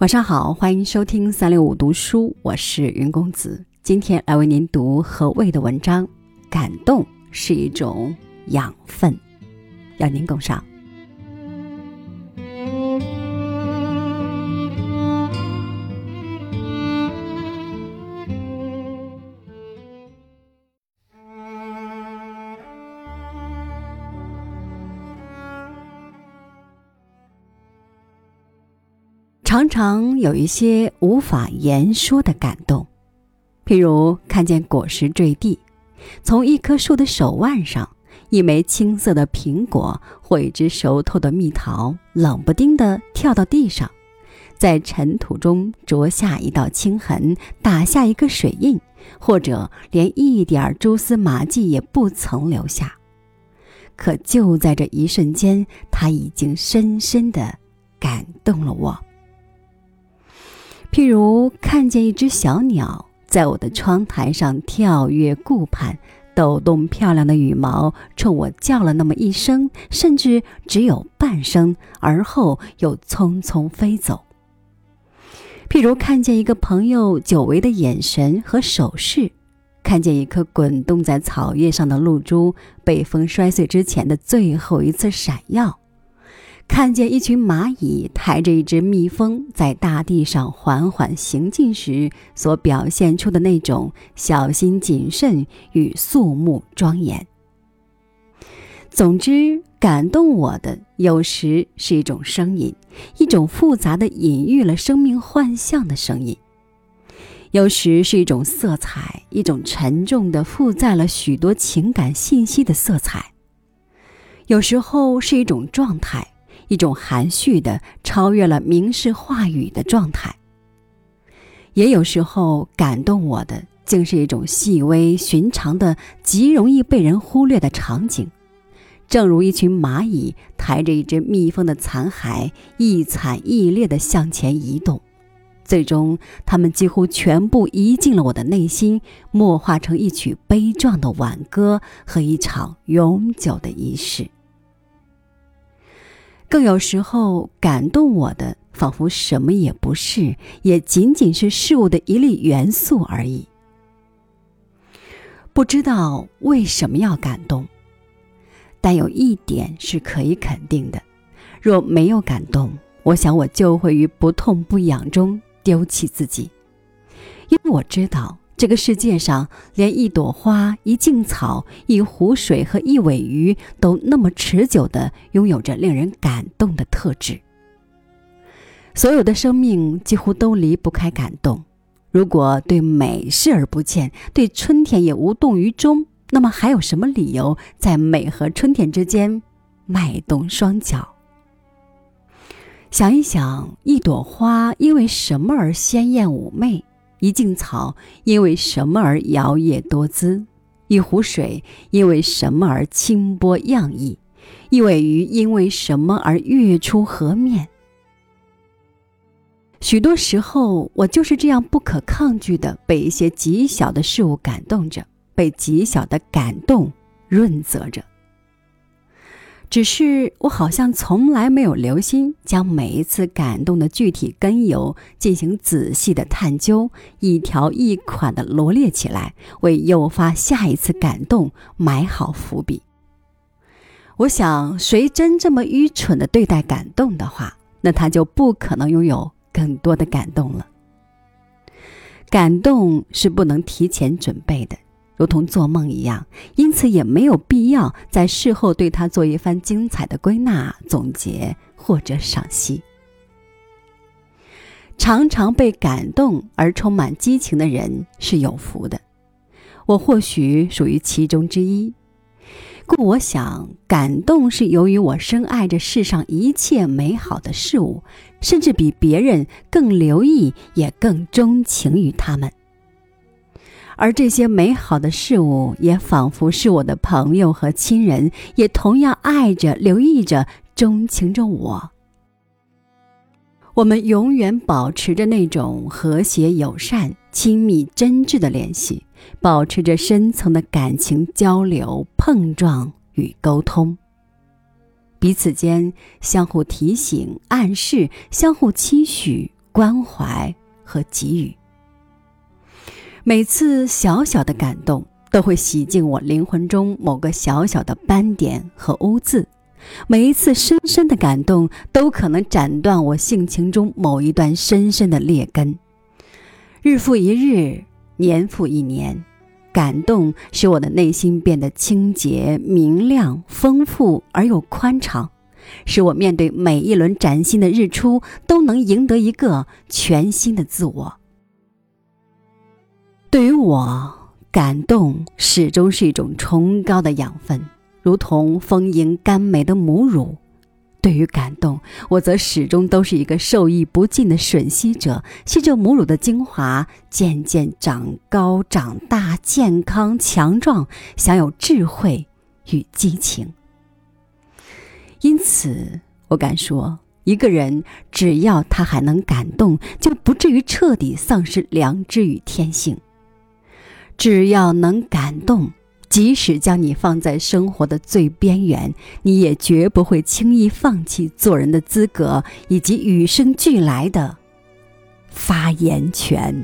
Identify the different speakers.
Speaker 1: 晚上好，欢迎收听三六五读书，我是云公子。今天来为您读何谓的文章，感动是一种养分，邀您共赏。常常有一些无法言说的感动，譬如看见果实坠地，从一棵树的手腕上，一枚青色的苹果或一只熟透的蜜桃，冷不丁地跳到地上，在尘土中啄下一道青痕，打下一个水印，或者连一点蛛丝马迹也不曾留下。可就在这一瞬间，它已经深深地感动了我。譬如看见一只小鸟在我的窗台上跳跃顾盼，抖动漂亮的羽毛，冲我叫了那么一声，甚至只有半声，而后又匆匆飞走。譬如看见一个朋友久违的眼神和手势，看见一颗滚动在草叶上的露珠被风摔碎之前的最后一次闪耀。看见一群蚂蚁抬着一只蜜蜂在大地上缓缓行进时，所表现出的那种小心谨慎与肃穆庄严。总之，感动我的有时是一种声音，一种复杂的隐喻了生命幻象的声音；有时是一种色彩，一种沉重的负载了许多情感信息的色彩；有时候是一种状态。一种含蓄的、超越了明示话语的状态。也有时候感动我的，竟是一种细微寻常的、极容易被人忽略的场景，正如一群蚂蚁抬着一只蜜蜂的残骸，一惨一烈地向前移动，最终，它们几乎全部移进了我的内心，默化成一曲悲壮的挽歌和一场永久的仪式。更有时候感动我的，仿佛什么也不是，也仅仅是事物的一粒元素而已。不知道为什么要感动，但有一点是可以肯定的：若没有感动，我想我就会于不痛不痒中丢弃自己，因为我知道。这个世界上，连一朵花、一茎草、一湖水和一尾鱼，都那么持久的拥有着令人感动的特质。所有的生命几乎都离不开感动。如果对美视而不见，对春天也无动于衷，那么还有什么理由在美和春天之间迈动双脚？想一想，一朵花因为什么而鲜艳妩媚？一茎草因为什么而摇曳多姿？一湖水因为什么而清波漾溢？一尾鱼因为什么而跃出河面？许多时候，我就是这样不可抗拒的被一些极小的事物感动着，被极小的感动润泽着。只是我好像从来没有留心将每一次感动的具体根由进行仔细的探究，一条一款的罗列起来，为诱发下一次感动埋好伏笔。我想，谁真这么愚蠢的对待感动的话，那他就不可能拥有更多的感动了。感动是不能提前准备的。如同做梦一样，因此也没有必要在事后对他做一番精彩的归纳、总结或者赏析。常常被感动而充满激情的人是有福的，我或许属于其中之一。故我想，感动是由于我深爱着世上一切美好的事物，甚至比别人更留意，也更钟情于他们。而这些美好的事物，也仿佛是我的朋友和亲人，也同样爱着、留意着、钟情着我。我们永远保持着那种和谐、友善、亲密、真挚的联系，保持着深层的感情交流、碰撞与沟通，彼此间相互提醒、暗示，相互期许，关怀和给予。每次小小的感动，都会洗净我灵魂中某个小小的斑点和污渍；每一次深深的感动，都可能斩断我性情中某一段深深的劣根。日复一日，年复一年，感动使我的内心变得清洁、明亮、丰富而又宽敞，使我面对每一轮崭新的日出，都能赢得一个全新的自我。对于我，感动始终是一种崇高的养分，如同丰盈甘美的母乳。对于感动，我则始终都是一个受益不尽的吮吸者，吸着母乳的精华，渐渐长高、长大、健康、强壮，享有智慧与激情。因此，我敢说，一个人只要他还能感动，就不至于彻底丧失良知与天性。只要能感动，即使将你放在生活的最边缘，你也绝不会轻易放弃做人的资格以及与生俱来的发言权。